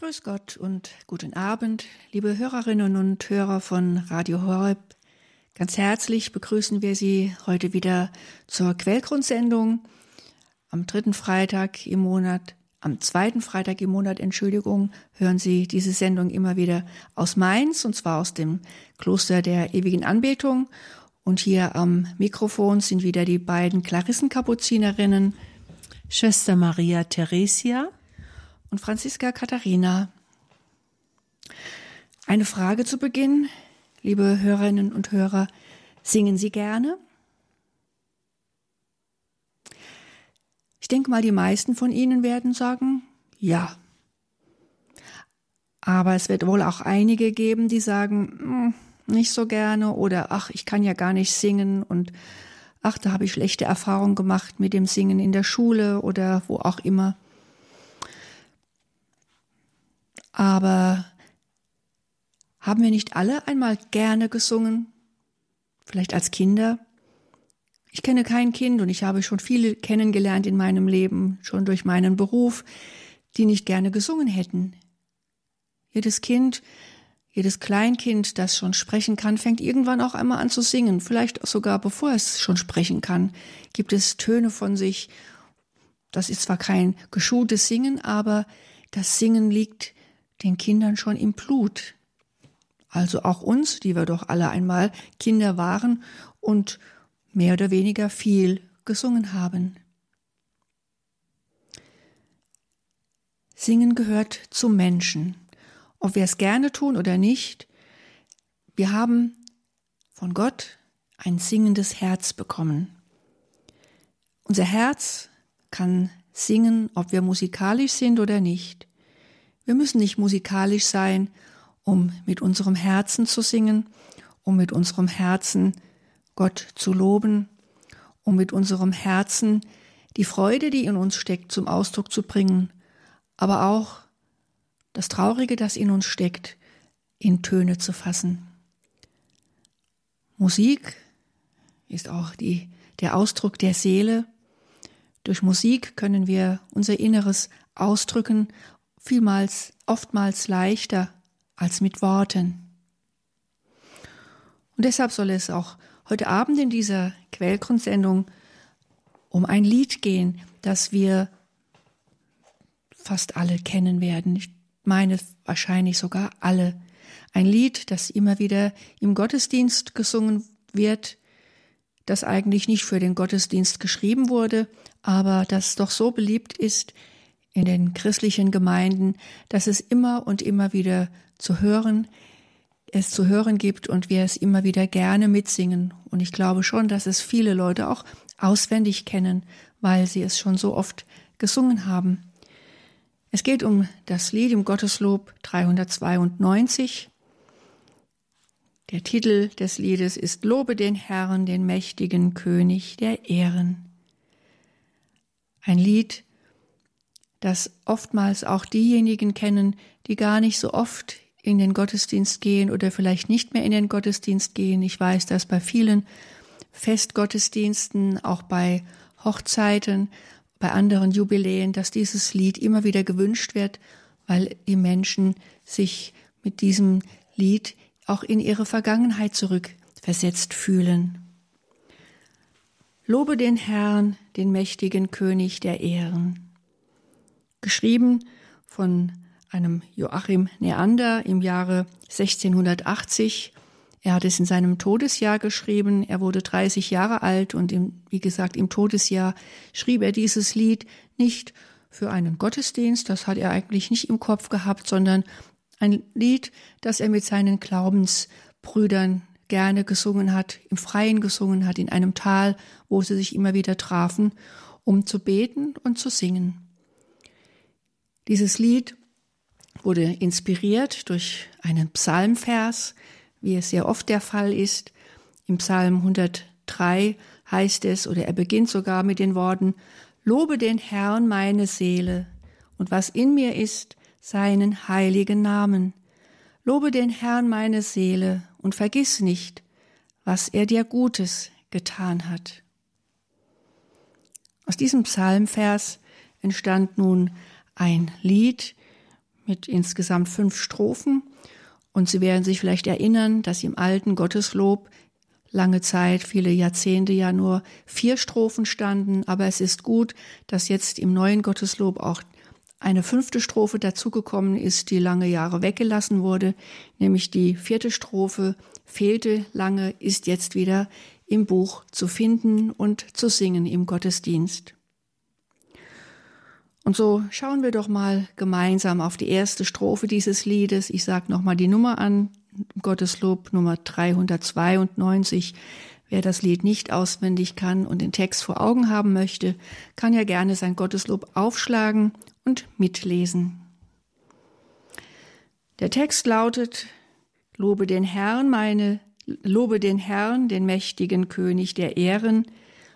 Grüß Gott und guten Abend, liebe Hörerinnen und Hörer von Radio Horeb. Ganz herzlich begrüßen wir Sie heute wieder zur Quellgrundsendung am dritten Freitag im Monat. Am zweiten Freitag im Monat, Entschuldigung, hören Sie diese Sendung immer wieder aus Mainz, und zwar aus dem Kloster der ewigen Anbetung. Und hier am Mikrofon sind wieder die beiden Klarissenkapuzinerinnen. Schwester Maria Theresia und Franziska Katharina. Eine Frage zu Beginn, liebe Hörerinnen und Hörer. Singen Sie gerne? Ich denke mal, die meisten von Ihnen werden sagen, ja. Aber es wird wohl auch einige geben, die sagen, hm, nicht so gerne oder ach, ich kann ja gar nicht singen und ach, da habe ich schlechte Erfahrungen gemacht mit dem Singen in der Schule oder wo auch immer. Aber haben wir nicht alle einmal gerne gesungen? Vielleicht als Kinder? Ich kenne kein Kind und ich habe schon viele kennengelernt in meinem Leben, schon durch meinen Beruf, die nicht gerne gesungen hätten. Jedes Kind, jedes Kleinkind, das schon sprechen kann, fängt irgendwann auch einmal an zu singen. Vielleicht sogar bevor es schon sprechen kann, gibt es Töne von sich. Das ist zwar kein geschultes Singen, aber das Singen liegt den Kindern schon im Blut. Also auch uns, die wir doch alle einmal Kinder waren und mehr oder weniger viel gesungen haben. Singen gehört zum Menschen. Ob wir es gerne tun oder nicht, wir haben von Gott ein singendes Herz bekommen. Unser Herz kann singen, ob wir musikalisch sind oder nicht. Wir müssen nicht musikalisch sein, um mit unserem Herzen zu singen, um mit unserem Herzen Gott zu loben, um mit unserem Herzen die Freude, die in uns steckt, zum Ausdruck zu bringen, aber auch das Traurige, das in uns steckt, in Töne zu fassen. Musik ist auch die, der Ausdruck der Seele. Durch Musik können wir unser Inneres ausdrücken vielmals, oftmals leichter als mit Worten. Und deshalb soll es auch heute Abend in dieser Quellgrundsendung um ein Lied gehen, das wir fast alle kennen werden. Ich meine wahrscheinlich sogar alle. Ein Lied, das immer wieder im Gottesdienst gesungen wird, das eigentlich nicht für den Gottesdienst geschrieben wurde, aber das doch so beliebt ist in den christlichen Gemeinden, dass es immer und immer wieder zu hören, es zu hören gibt und wir es immer wieder gerne mitsingen. Und ich glaube schon, dass es viele Leute auch auswendig kennen, weil sie es schon so oft gesungen haben. Es geht um das Lied im Gotteslob 392. Der Titel des Liedes ist Lobe den Herrn, den mächtigen König der Ehren. Ein Lied, dass oftmals auch diejenigen kennen, die gar nicht so oft in den Gottesdienst gehen oder vielleicht nicht mehr in den Gottesdienst gehen. Ich weiß, dass bei vielen Festgottesdiensten, auch bei Hochzeiten, bei anderen Jubiläen, dass dieses Lied immer wieder gewünscht wird, weil die Menschen sich mit diesem Lied auch in ihre Vergangenheit zurückversetzt fühlen. Lobe den Herrn, den mächtigen König der Ehren geschrieben von einem Joachim Neander im Jahre 1680. Er hat es in seinem Todesjahr geschrieben. Er wurde 30 Jahre alt und im, wie gesagt, im Todesjahr schrieb er dieses Lied nicht für einen Gottesdienst, das hat er eigentlich nicht im Kopf gehabt, sondern ein Lied, das er mit seinen Glaubensbrüdern gerne gesungen hat, im Freien gesungen hat, in einem Tal, wo sie sich immer wieder trafen, um zu beten und zu singen. Dieses Lied wurde inspiriert durch einen Psalmvers, wie es sehr oft der Fall ist. Im Psalm 103 heißt es, oder er beginnt sogar mit den Worten, Lobe den Herrn meine Seele und was in mir ist, seinen heiligen Namen. Lobe den Herrn meine Seele und vergiss nicht, was er dir Gutes getan hat. Aus diesem Psalmvers entstand nun ein Lied mit insgesamt fünf Strophen. Und Sie werden sich vielleicht erinnern, dass im alten Gotteslob lange Zeit, viele Jahrzehnte ja nur vier Strophen standen. Aber es ist gut, dass jetzt im neuen Gotteslob auch eine fünfte Strophe dazugekommen ist, die lange Jahre weggelassen wurde, nämlich die vierte Strophe fehlte lange, ist jetzt wieder im Buch zu finden und zu singen im Gottesdienst. Und so schauen wir doch mal gemeinsam auf die erste Strophe dieses Liedes. Ich sage nochmal die Nummer an, Gotteslob Nummer 392. Wer das Lied nicht auswendig kann und den Text vor Augen haben möchte, kann ja gerne sein Gotteslob aufschlagen und mitlesen. Der Text lautet, Lobe den Herrn, meine, lobe den Herrn, den mächtigen König der Ehren,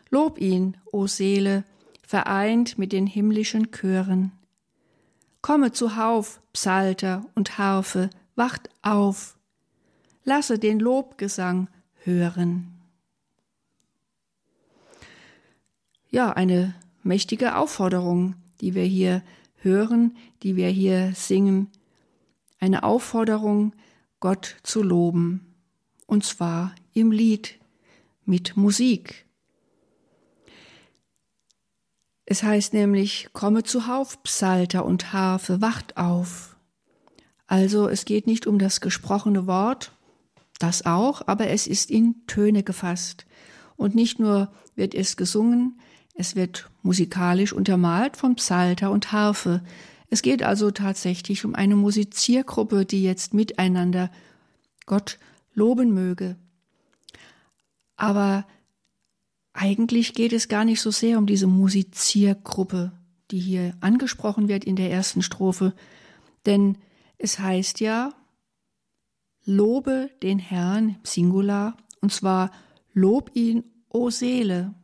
lob ihn, o Seele, vereint mit den himmlischen Chören. Komme zuhauf, Psalter und Harfe, wacht auf, lasse den Lobgesang hören. Ja, eine mächtige Aufforderung, die wir hier hören, die wir hier singen, eine Aufforderung, Gott zu loben, und zwar im Lied mit Musik. Es heißt nämlich, komme zuhauf, Psalter und Harfe, wacht auf. Also es geht nicht um das gesprochene Wort, das auch, aber es ist in Töne gefasst. Und nicht nur wird es gesungen, es wird musikalisch untermalt von Psalter und Harfe. Es geht also tatsächlich um eine Musiziergruppe, die jetzt miteinander Gott loben möge. Aber eigentlich geht es gar nicht so sehr um diese Musiziergruppe, die hier angesprochen wird in der ersten Strophe, denn es heißt ja, lobe den Herrn Singular, und zwar lob ihn, o Seele.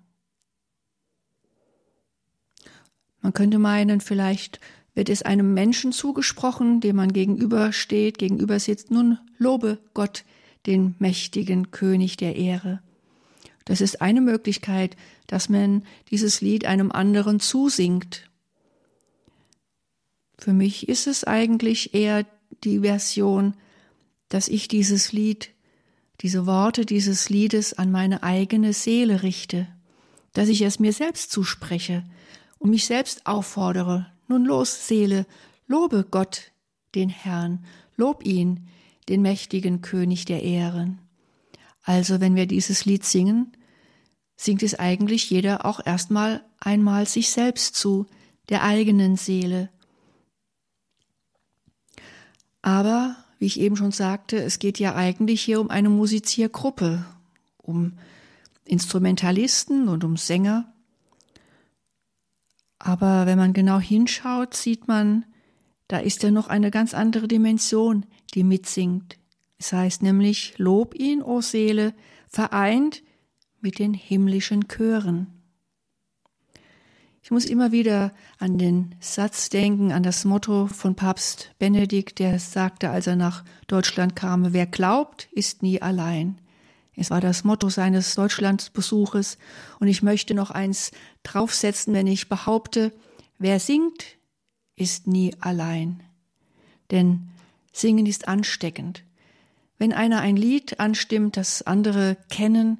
Man könnte meinen, vielleicht wird es einem Menschen zugesprochen, dem man gegenübersteht, gegenüber sitzt, nun lobe Gott, den mächtigen König der Ehre. Das ist eine Möglichkeit, dass man dieses Lied einem anderen zusingt. Für mich ist es eigentlich eher die Version, dass ich dieses Lied, diese Worte dieses Liedes an meine eigene Seele richte, dass ich es mir selbst zuspreche, und mich selbst auffordere, nun los, Seele, lobe Gott, den Herrn, lob ihn, den mächtigen König der Ehren. Also, wenn wir dieses Lied singen, singt es eigentlich jeder auch erstmal einmal sich selbst zu, der eigenen Seele. Aber, wie ich eben schon sagte, es geht ja eigentlich hier um eine Musiziergruppe, um Instrumentalisten und um Sänger. Aber wenn man genau hinschaut, sieht man, da ist ja noch eine ganz andere Dimension, die mitsingt. Es heißt nämlich, Lob ihn, o Seele, vereint mit den himmlischen Chören. Ich muss immer wieder an den Satz denken, an das Motto von Papst Benedikt, der sagte, als er nach Deutschland kam, wer glaubt, ist nie allein. Es war das Motto seines Deutschlandbesuches und ich möchte noch eins draufsetzen, wenn ich behaupte, wer singt, ist nie allein. Denn Singen ist ansteckend. Wenn einer ein Lied anstimmt, das andere kennen,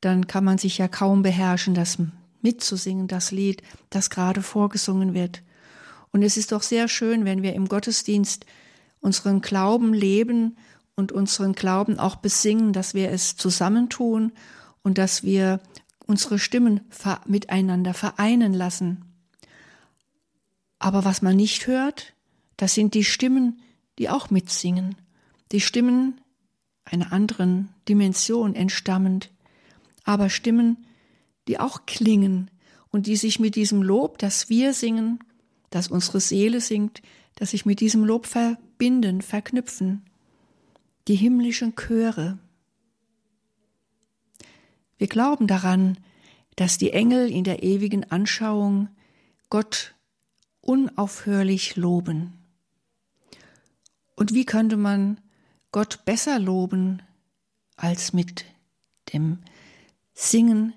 dann kann man sich ja kaum beherrschen, das mitzusingen, das Lied, das gerade vorgesungen wird. Und es ist doch sehr schön, wenn wir im Gottesdienst unseren Glauben leben und unseren Glauben auch besingen, dass wir es zusammentun und dass wir unsere Stimmen miteinander vereinen lassen. Aber was man nicht hört, das sind die Stimmen, die auch mitsingen, die Stimmen einer anderen Dimension entstammend, aber Stimmen, die auch klingen und die sich mit diesem Lob, das wir singen, das unsere Seele singt, dass sich mit diesem Lob verbinden, verknüpfen die himmlischen Chöre. Wir glauben daran, dass die Engel in der ewigen Anschauung Gott unaufhörlich loben. Und wie könnte man Gott besser loben als mit dem Singen,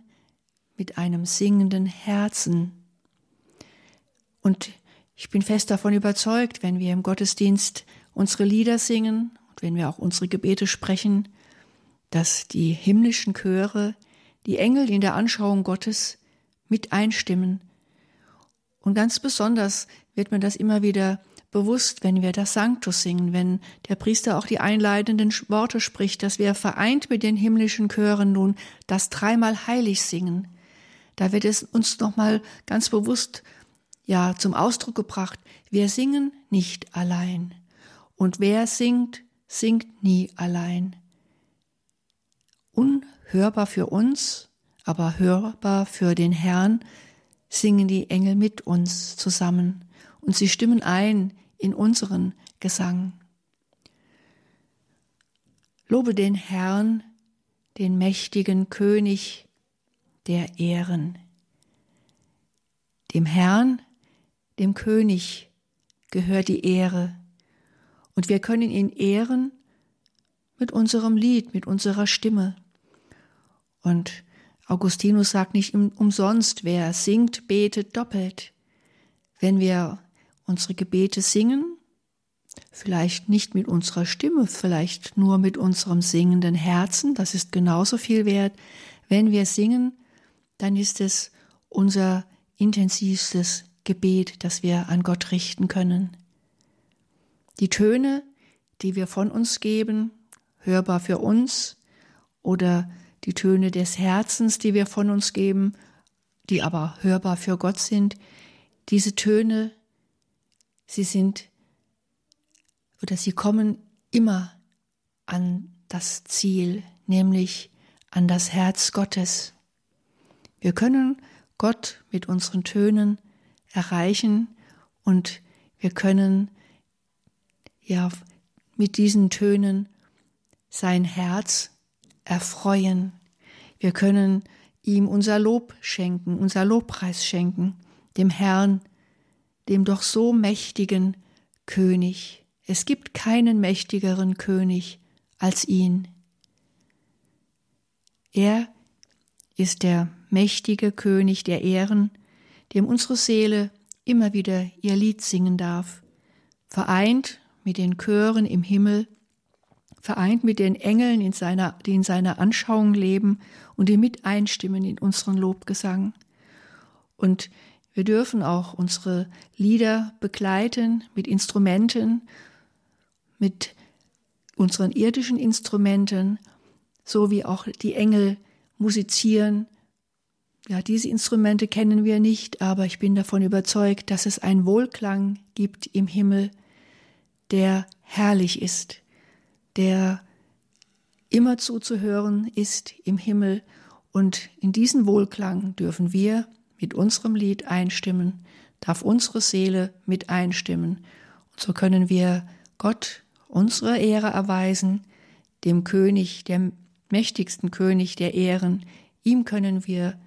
mit einem singenden Herzen? Und Ich bin fest davon überzeugt, wenn wir im Gottesdienst unsere Lieder singen und wenn wir auch unsere Gebete sprechen, dass die himmlischen Chöre, die Engel in der Anschauung Gottes mit einstimmen. Und ganz besonders wird mir das immer wieder bewusst, wenn wir das Sanctus singen, wenn der Priester auch die einleitenden Worte spricht, dass wir vereint mit den himmlischen Chören nun das dreimal heilig singen. Da wird es uns nochmal ganz bewusst ja zum Ausdruck gebracht, wir singen nicht allein. Und wer singt, singt nie allein. Unhörbar für uns, aber hörbar für den Herrn, singen die Engel mit uns zusammen und sie stimmen ein in unseren Gesang. Lobe den Herrn, den mächtigen König der Ehren. Dem Herrn, dem König gehört die Ehre, und wir können ihn ehren mit unserem Lied, mit unserer Stimme. Und Augustinus sagt nicht umsonst, wer singt, betet doppelt. Wenn wir unsere Gebete singen, vielleicht nicht mit unserer Stimme, vielleicht nur mit unserem singenden Herzen, das ist genauso viel wert. Wenn wir singen, dann ist es unser intensivstes Gebet, das wir an Gott richten können. Die Töne, die wir von uns geben, hörbar für uns, oder die Töne des Herzens, die wir von uns geben, die aber hörbar für Gott sind, diese Töne, sie sind oder sie kommen immer an das Ziel, nämlich an das Herz Gottes. Wir können Gott mit unseren Tönen erreichen und wir können ja mit diesen Tönen sein Herz erfreuen. Wir können ihm unser Lob schenken, unser Lobpreis schenken, dem Herrn, dem doch so mächtigen König. Es gibt keinen mächtigeren König als ihn. Er ist der mächtige König der Ehren, dem unsere Seele immer wieder ihr Lied singen darf, vereint mit den Chören im Himmel vereint mit den Engeln, in seiner, die in seiner Anschauung leben und die mit einstimmen in unseren Lobgesang. Und wir dürfen auch unsere Lieder begleiten mit Instrumenten, mit unseren irdischen Instrumenten, so wie auch die Engel musizieren. Ja, diese Instrumente kennen wir nicht, aber ich bin davon überzeugt, dass es einen Wohlklang gibt im Himmel, der herrlich ist, der immer zuzuhören ist im Himmel. Und in diesen Wohlklang dürfen wir mit unserem Lied einstimmen, darf unsere Seele mit einstimmen. Und so können wir Gott unsere Ehre erweisen, dem König, dem mächtigsten König der Ehren. Ihm können wir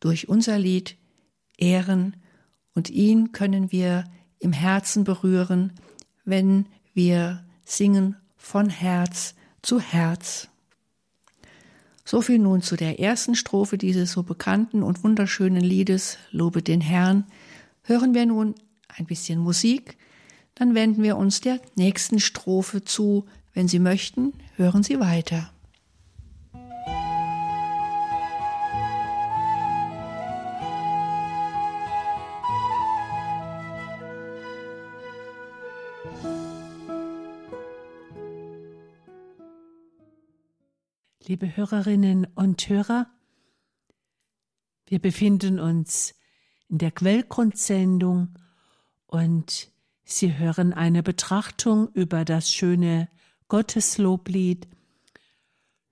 durch unser Lied ehren und ihn können wir im Herzen berühren, wenn wir singen von Herz zu Herz. So viel nun zu der ersten Strophe dieses so bekannten und wunderschönen Liedes Lobe den Herrn. Hören wir nun ein bisschen Musik, dann wenden wir uns der nächsten Strophe zu. Wenn Sie möchten, hören Sie weiter. Liebe Hörerinnen und Hörer, wir befinden uns in der Quellgrundsendung und Sie hören eine Betrachtung über das schöne Gottesloblied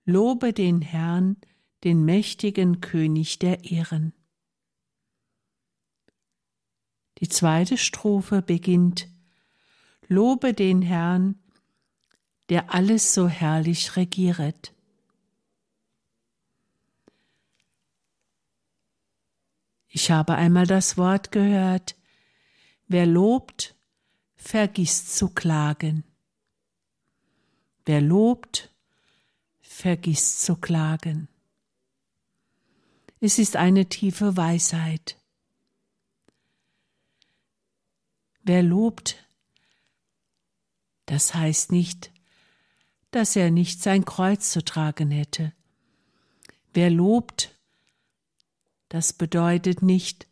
Lobe den Herrn, den mächtigen König der Ehren. Die zweite Strophe beginnt Lobe den Herrn, der alles so herrlich regieret. Ich habe einmal das Wort gehört, wer lobt, vergisst zu klagen. Wer lobt, vergisst zu klagen. Es ist eine tiefe Weisheit. Wer lobt, das heißt nicht, dass er nicht sein Kreuz zu tragen hätte. Wer lobt, das bedeutet nicht,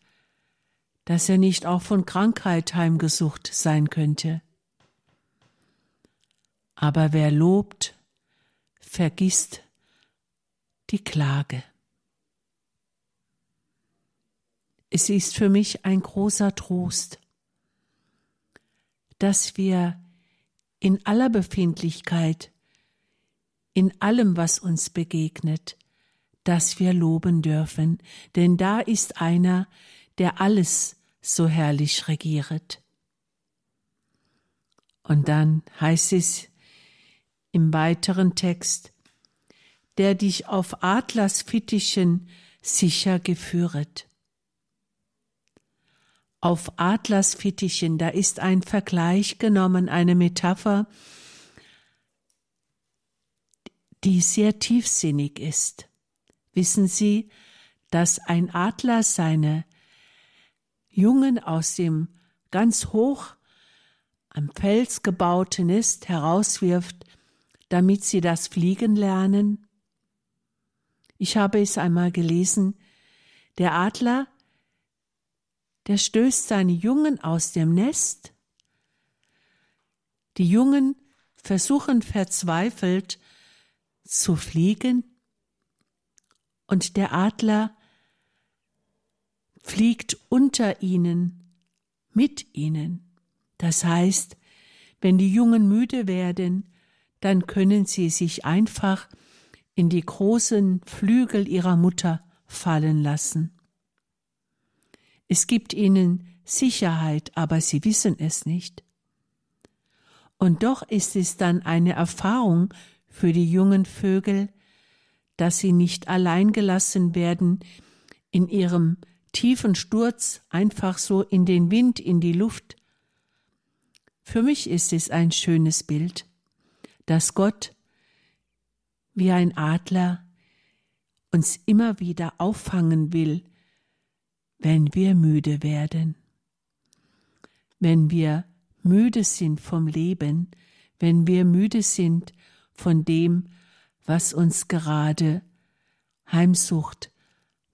dass er nicht auch von Krankheit heimgesucht sein könnte. Aber wer lobt, vergisst die Klage. Es ist für mich ein großer Trost, dass wir in aller Befindlichkeit, in allem, was uns begegnet, dass wir loben dürfen, denn da ist einer, der alles so herrlich regiert. Und dann heißt es im weiteren Text, der dich auf Adlersfittichen sicher geführet. Auf Adlersfittichen, da ist ein Vergleich genommen, eine Metapher, die sehr tiefsinnig ist. Wissen Sie, dass ein Adler seine Jungen aus dem ganz hoch am Fels gebauten Nest herauswirft, damit sie das Fliegen lernen? Ich habe es einmal gelesen, der Adler, der stößt seine Jungen aus dem Nest. Die Jungen versuchen verzweifelt zu fliegen und der Adler fliegt unter ihnen, mit ihnen. Das heißt, wenn die Jungen müde werden, dann können sie sich einfach in die großen Flügel ihrer Mutter fallen lassen. Es gibt ihnen Sicherheit, aber sie wissen es nicht. Und doch ist es dann eine Erfahrung für die jungen Vögel, dass sie nicht allein gelassen werden in ihrem tiefen Sturz einfach so in den Wind, in die Luft. Für mich ist es ein schönes Bild, dass Gott wie ein Adler uns immer wieder auffangen will, wenn wir müde werden. Wenn wir müde sind vom Leben, wenn wir müde sind von dem, was uns gerade heimsucht,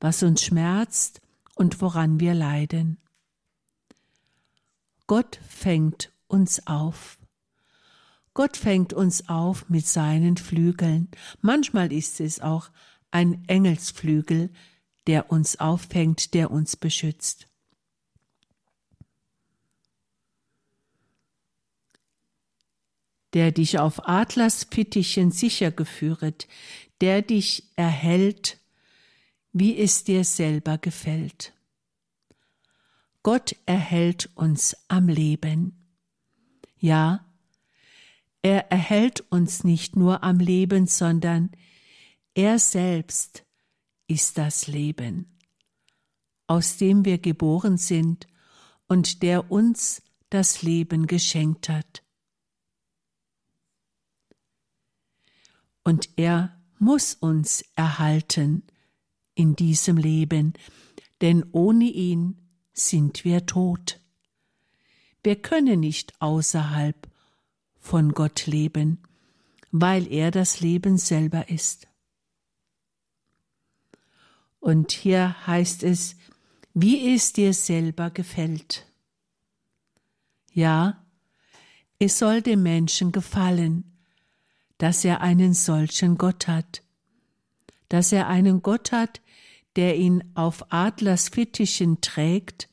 was uns schmerzt und woran wir leiden. Gott fängt uns auf. Gott fängt uns auf mit seinen Flügeln. Manchmal ist es auch ein Engelsflügel, der uns auffängt, der uns beschützt. Der dich auf Adlersfittichen sicher geführet, der dich erhält, wie es dir selber gefällt. Gott erhält uns am Leben. Ja, er erhält uns nicht nur am Leben, sondern er selbst ist das Leben, aus dem wir geboren sind und der uns das Leben geschenkt hat. Und er muss uns erhalten in diesem Leben, denn ohne ihn sind wir tot. Wir können nicht außerhalb von Gott leben, weil er das Leben selber ist. Und hier heißt es, wie es dir selber gefällt. Ja, es soll dem Menschen gefallen, dass er einen solchen Gott hat, dass er einen Gott hat, der ihn auf Adlers Fittichen trägt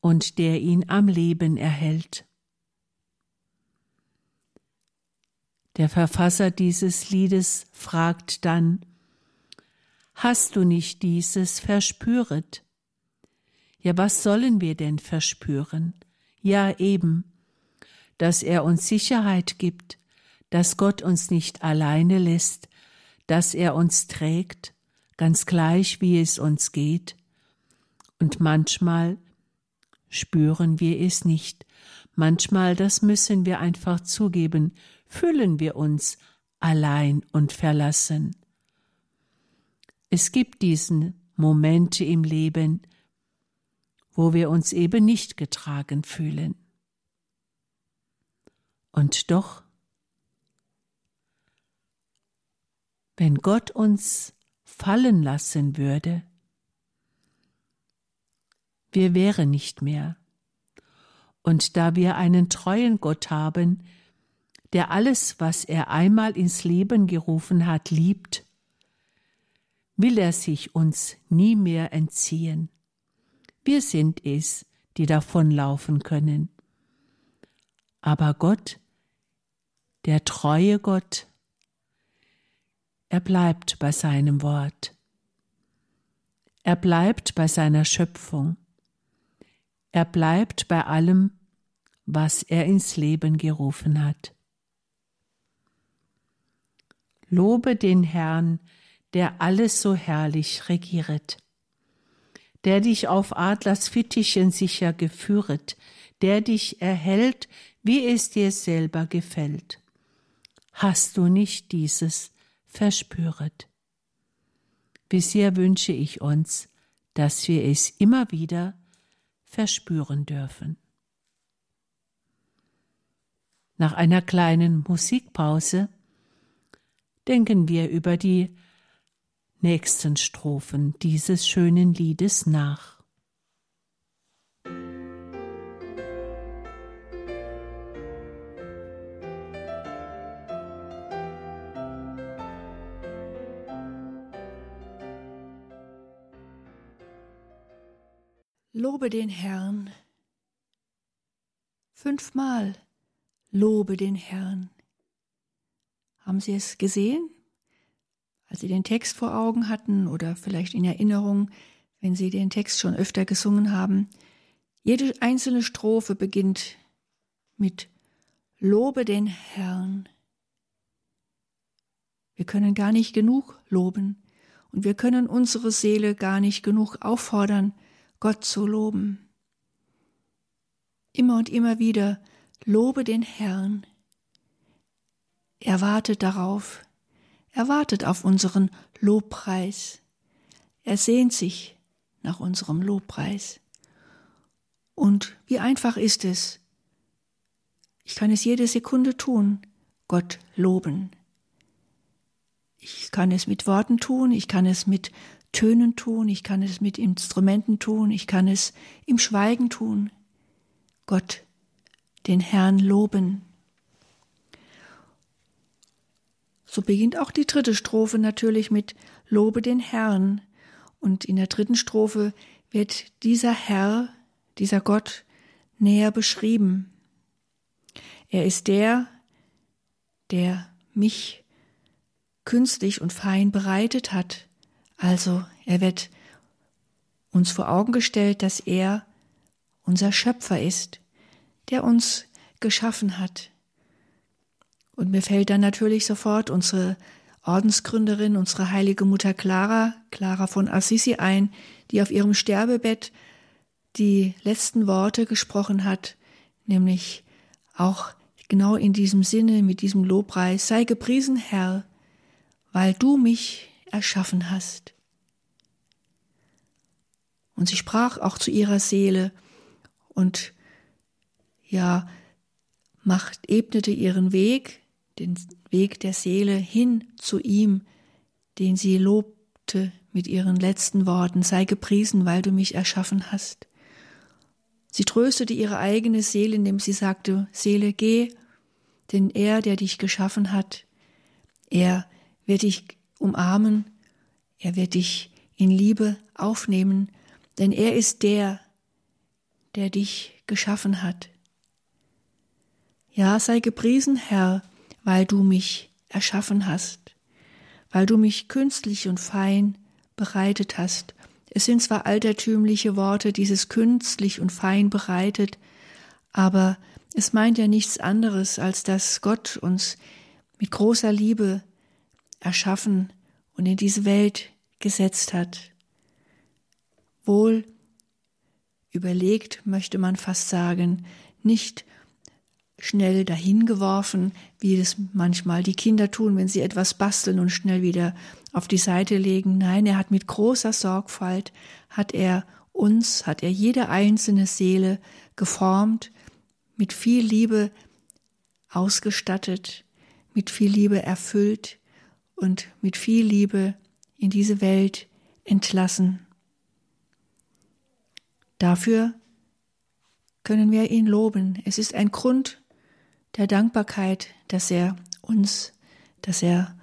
und der ihn am Leben erhält. Der Verfasser dieses Liedes fragt dann, Hast du nicht dieses verspüret? Ja, was sollen wir denn verspüren? Ja, eben, dass er uns Sicherheit gibt, dass Gott uns nicht alleine lässt, dass er uns trägt, ganz gleich wie es uns geht. Und manchmal spüren wir es nicht. Manchmal, das müssen wir einfach zugeben, fühlen wir uns allein und verlassen. Es gibt diesen Momente im Leben, wo wir uns eben nicht getragen fühlen. Und doch, wenn Gott uns fallen lassen würde, wir wären nicht mehr. Und da wir einen treuen Gott haben, der alles, was er einmal ins Leben gerufen hat, liebt, will er sich uns nie mehr entziehen. Wir sind es, die davonlaufen können. Aber Gott, der treue Gott, er bleibt bei seinem Wort. Er bleibt bei seiner Schöpfung. Er bleibt bei allem, was er ins Leben gerufen hat. Lobe den Herrn, der alles so herrlich regieret, der dich auf Adlers Fittichen sicher geführet, der dich erhält, wie es dir selber gefällt. Hast du nicht dieses verspüret? Sehr wünsche ich uns, dass wir es immer wieder verspüren dürfen. Nach einer kleinen Musikpause denken wir über die nächsten Strophen dieses schönen Liedes nach. Lobe den Herrn. Fünfmal lobe den Herrn. Haben Sie es gesehen? Als Sie den Text vor Augen hatten oder vielleicht in Erinnerung, wenn Sie den Text schon öfter gesungen haben. Jede einzelne Strophe beginnt mit Lobe den Herrn. Wir können gar nicht genug loben und wir können unsere Seele gar nicht genug auffordern, Gott zu loben. Immer und immer wieder lobe den Herrn. Er wartet darauf, er wartet auf unseren Lobpreis. Er sehnt sich nach unserem Lobpreis. Und wie einfach ist es, ich kann es jede Sekunde tun, Gott loben. Ich kann es mit Worten tun, ich kann es mit Tönen tun, ich kann es mit Instrumenten tun, ich kann es im Schweigen tun. Gott, den Herrn loben. So beginnt auch die dritte Strophe natürlich mit Lobe den Herrn. Und in der dritten Strophe wird dieser Herr, dieser Gott näher beschrieben. Er ist der, der mich künstlich und fein bereitet hat also er wird uns vor Augen gestellt, dass er unser Schöpfer ist, der uns geschaffen hat. Und mir fällt dann natürlich sofort unsere Ordensgründerin, unsere heilige Mutter Clara, Clara von Assisi ein, die auf ihrem Sterbebett die letzten Worte gesprochen hat, nämlich auch genau in diesem Sinne, mit diesem Lobpreis, sei gepriesen, Herr, weil du mich erschaffen hast. Und sie sprach auch zu ihrer Seele und ja, macht, ebnete ihren Weg, den Weg der Seele hin zu ihm, den sie lobte mit ihren letzten Worten, sei gepriesen, weil du mich erschaffen hast. Sie tröstete ihre eigene Seele, indem sie sagte, Seele, geh, denn er, der dich geschaffen hat, er wird dich umarmen, er wird dich in Liebe aufnehmen, denn er ist der, der dich geschaffen hat. Ja, sei gepriesen, Herr, weil du mich erschaffen hast, weil du mich künstlich und fein bereitet hast. Es sind zwar altertümliche Worte, dieses künstlich und fein bereitet, aber es meint ja nichts anderes, als dass Gott uns mit großer Liebe erschaffen und in diese Welt gesetzt hat. Wohl überlegt, möchte man fast sagen, nicht schnell dahingeworfen, wie es manchmal die Kinder tun, wenn sie etwas basteln und schnell wieder auf die Seite legen. Nein, er hat mit großer Sorgfalt, hat er uns, hat er jede einzelne Seele geformt, mit viel Liebe ausgestattet, mit viel Liebe erfüllt und mit viel Liebe in diese Welt entlassen. Dafür können wir ihn loben. Es ist ein Grund der Dankbarkeit, dass er uns, dass er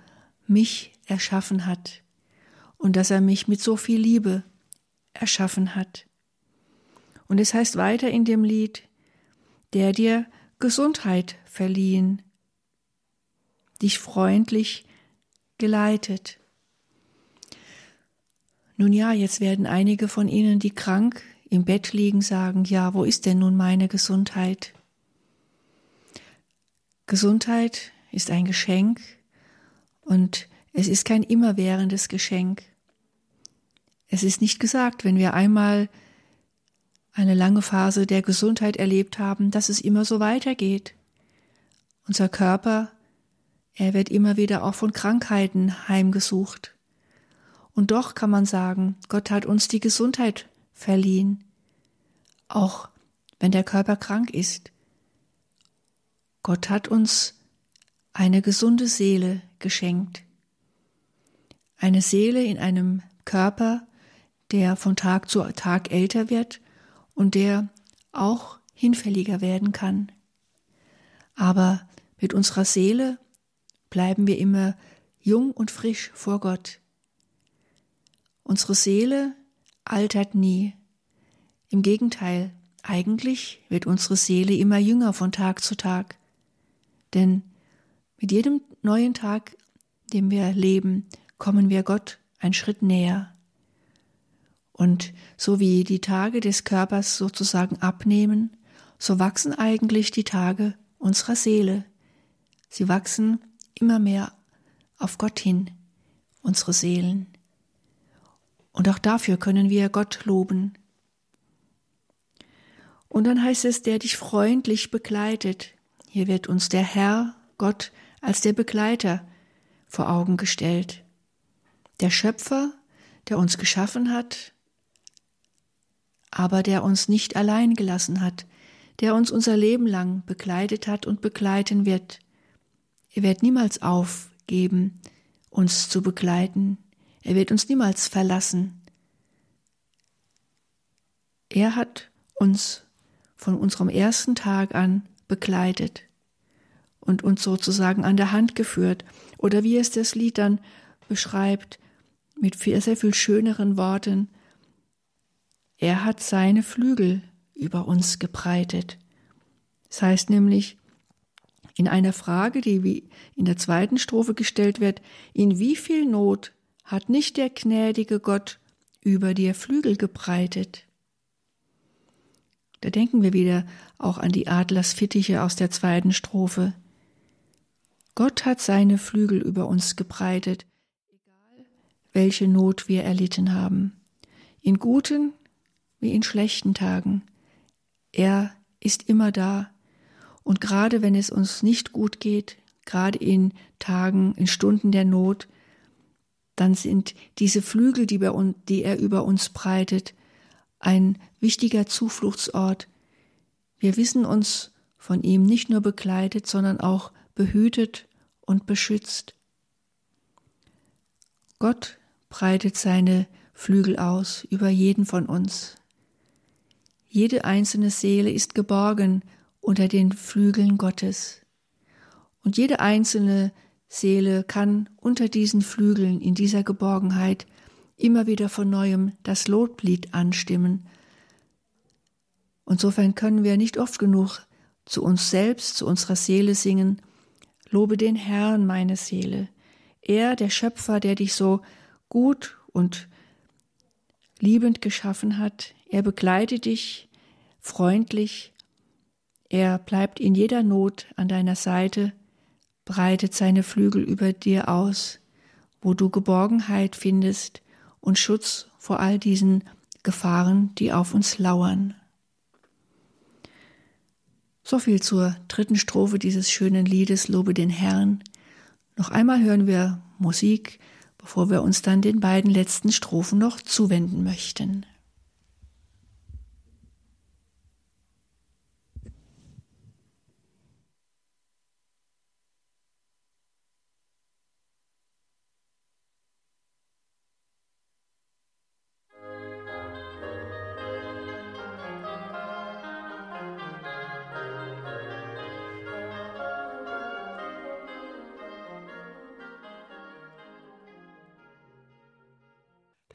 mich erschaffen hat und dass er mich mit so viel Liebe erschaffen hat. Und es heißt weiter in dem Lied, der dir Gesundheit verliehen, dich freundlich geleitet. Nun ja, jetzt werden einige von Ihnen, die krank im Bett liegen, sagen, ja, wo ist denn nun meine Gesundheit? Gesundheit ist ein Geschenk und es ist kein immerwährendes Geschenk. Es ist nicht gesagt, wenn wir einmal eine lange Phase der Gesundheit erlebt haben, dass es immer so weitergeht. Unser Körper, er wird immer wieder auch von Krankheiten heimgesucht. Und doch kann man sagen, Gott hat uns die Gesundheit verliehen, auch wenn der Körper krank ist. Gott hat uns eine gesunde Seele geschenkt. Eine Seele in einem Körper, der von Tag zu Tag älter wird und der auch hinfälliger werden kann. Aber mit unserer Seele bleiben wir immer jung und frisch vor Gott. Unsere Seele altert nie. Im Gegenteil, eigentlich wird unsere Seele immer jünger von Tag zu Tag. Denn mit jedem neuen Tag, dem wir leben, kommen wir Gott ein Schritt näher. Und so wie die Tage des Körpers sozusagen abnehmen, so wachsen eigentlich die Tage unserer Seele. Sie wachsen immer mehr auf Gott hin, unsere Seelen. Und auch dafür können wir Gott loben. Und dann heißt es, der dich freundlich begleitet. Hier wird uns der Herr, Gott, als der Begleiter vor Augen gestellt. Der Schöpfer, der uns geschaffen hat, aber der uns nicht allein gelassen hat, der uns unser Leben lang begleitet hat und begleiten wird. Er wird niemals aufgeben, uns zu begleiten. Er wird uns niemals verlassen. Er hat uns von unserem ersten Tag an begleitet und uns sozusagen an der Hand geführt. Oder wie es das Lied dann beschreibt, mit sehr, sehr viel schöneren Worten. Er hat seine Flügel über uns gebreitet. Das heißt nämlich, in einer Frage, die wie in der zweiten Strophe gestellt wird, in wie viel Not hat nicht der gnädige Gott über dir Flügel gebreitet. Da denken wir wieder auch an die Adlersfittiche aus der zweiten Strophe. Gott hat seine Flügel über uns gebreitet, egal welche Not wir erlitten haben, in guten wie in schlechten Tagen. Er ist immer da, und gerade wenn es uns nicht gut geht, gerade in Tagen, in Stunden der Not, dann sind diese Flügel, die, uns, die er über uns breitet, ein wichtiger Zufluchtsort. Wir wissen uns von ihm nicht nur begleitet, sondern auch behütet und beschützt. Gott breitet seine Flügel aus über jeden von uns. Jede einzelne Seele ist geborgen unter den Flügeln Gottes. Und jede einzelne Seele kann unter diesen Flügeln in dieser Geborgenheit immer wieder von neuem das Loblied anstimmen. Insofern können wir nicht oft genug zu uns selbst, zu unserer Seele singen, Lobe den Herrn, meine Seele. Er, der Schöpfer, der dich so gut und liebend geschaffen hat, er begleitet dich freundlich, er bleibt in jeder Not an deiner Seite, breitet seine Flügel über dir aus, wo du Geborgenheit findest und Schutz vor all diesen Gefahren, die auf uns lauern. So viel zur dritten Strophe dieses schönen Liedes Lobe den Herrn. Noch einmal hören wir Musik, bevor wir uns dann den beiden letzten Strophen noch zuwenden möchten.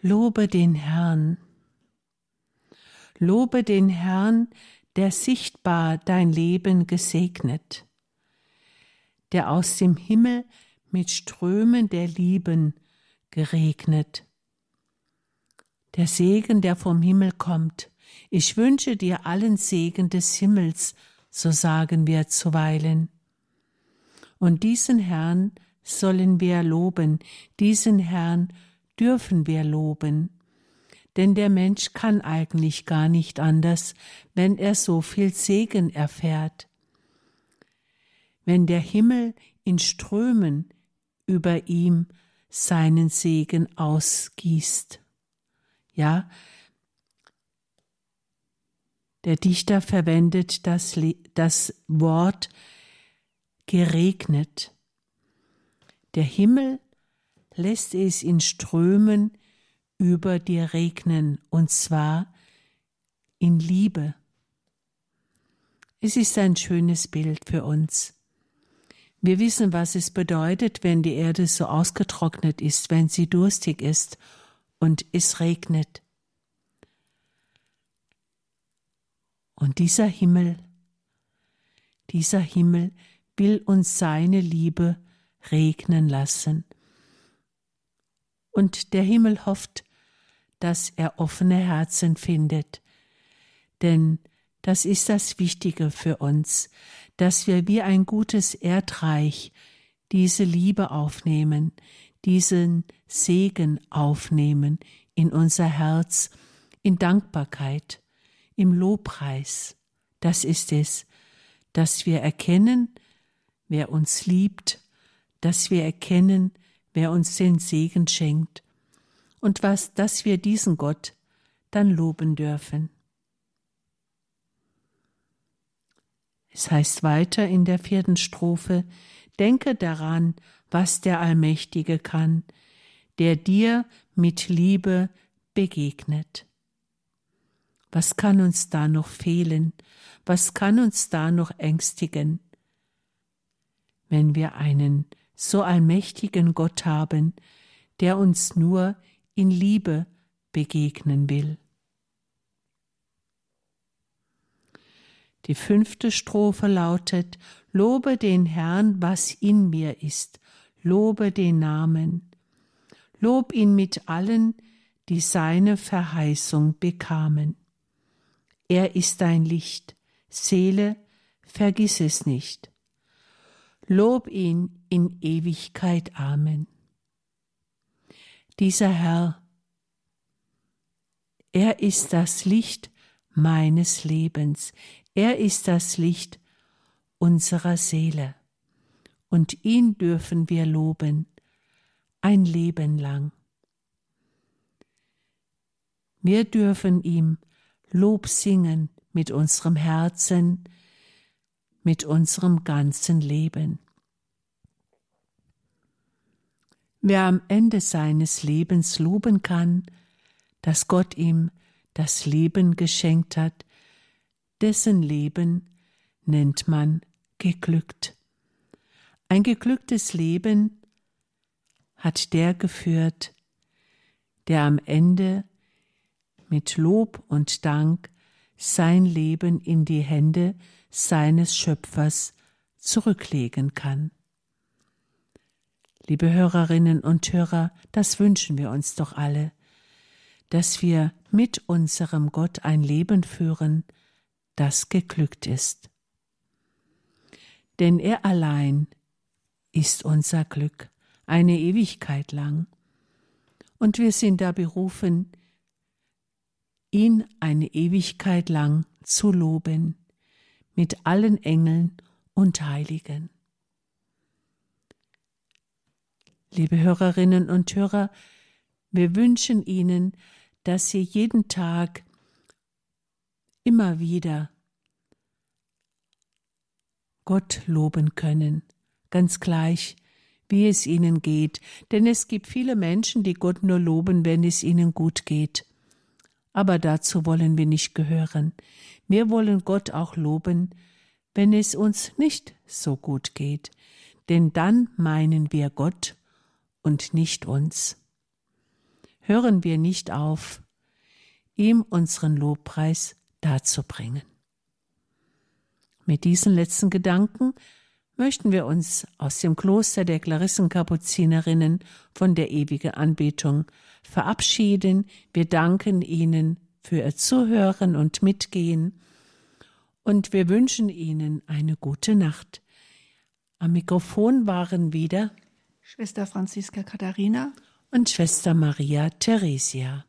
Lobe den Herrn. Lobe den Herrn, der sichtbar dein Leben gesegnet, der aus dem Himmel mit Strömen der Lieben geregnet. Der Segen, der vom Himmel kommt. Ich wünsche dir allen Segen des Himmels, so sagen wir zuweilen. Und diesen Herrn sollen wir loben, diesen Herrn dürfen wir loben. Denn der Mensch kann eigentlich gar nicht anders, wenn er so viel Segen erfährt. Wenn der Himmel in Strömen über ihm seinen Segen ausgießt. Ja, der Dichter verwendet das, das Wort geregnet. Der Himmel lässt es in Strömen über dir regnen, und zwar in Liebe. Es ist ein schönes Bild für uns. Wir wissen, was es bedeutet, wenn die Erde so ausgetrocknet ist, wenn sie durstig ist und es regnet. Und dieser Himmel, dieser Himmel will uns seine Liebe regnen lassen. Und der Himmel hofft, dass er offene Herzen findet, denn das ist das Wichtige für uns, dass wir wie ein gutes Erdreich diese Liebe aufnehmen, diesen Segen aufnehmen in unser Herz, in Dankbarkeit, im Lobpreis. Das ist es, dass wir erkennen, wer uns liebt, dass wir erkennen, wer uns den Segen schenkt und was, dass wir diesen Gott dann loben dürfen. Es heißt weiter in der vierten Strophe, denke daran, was der Allmächtige kann, der dir mit Liebe begegnet. Was kann uns da noch fehlen? Was kann uns da noch ängstigen? Wenn wir einen so allmächtigen Gott haben, der uns nur in Liebe begegnen will. Die fünfte Strophe lautet Lobe den Herrn, was in mir ist, lobe den Namen, lob ihn mit allen, die seine Verheißung bekamen. Er ist dein Licht, Seele, vergiss es nicht. Lob ihn in Ewigkeit. Amen. Dieser Herr, er ist das Licht meines Lebens, er ist das Licht unserer Seele, und ihn dürfen wir loben ein Leben lang. Wir dürfen ihm Lob singen mit unserem Herzen, mit unserem ganzen Leben. Wer am Ende seines Lebens loben kann, dass Gott ihm das Leben geschenkt hat, dessen Leben nennt man geglückt. Ein geglücktes Leben hat der geführt, der am Ende mit Lob und Dank sein Leben in die Hände seines Schöpfers zurücklegen kann. Liebe Hörerinnen und Hörer, das wünschen wir uns doch alle, dass wir mit unserem Gott ein Leben führen, das geglückt ist. Denn er allein ist unser Glück, eine Ewigkeit lang. Und wir sind da berufen, ihn eine Ewigkeit lang zu loben, mit allen Engeln und Heiligen. Liebe Hörerinnen und Hörer, wir wünschen Ihnen, dass Sie jeden Tag immer wieder Gott loben können, ganz gleich, wie es ihnen geht, denn es gibt viele Menschen, die Gott nur loben, wenn es ihnen gut geht. Aber dazu wollen wir nicht gehören. Wir wollen Gott auch loben, wenn es uns nicht so gut geht, denn dann meinen wir Gott und nicht uns. hören wir nicht auf, ihm unseren Lobpreis darzubringen. Mit diesen letzten Gedanken möchten wir uns aus dem Kloster der Klarissenkapuzinerinnen von der ewigen Anbetung verabschieden. Wir danken Ihnen für Ihr Zuhören und Mitgehen und wir wünschen Ihnen eine gute Nacht. Am Mikrofon waren wieder Schwester Franziska Katharina und Schwester Maria Theresia.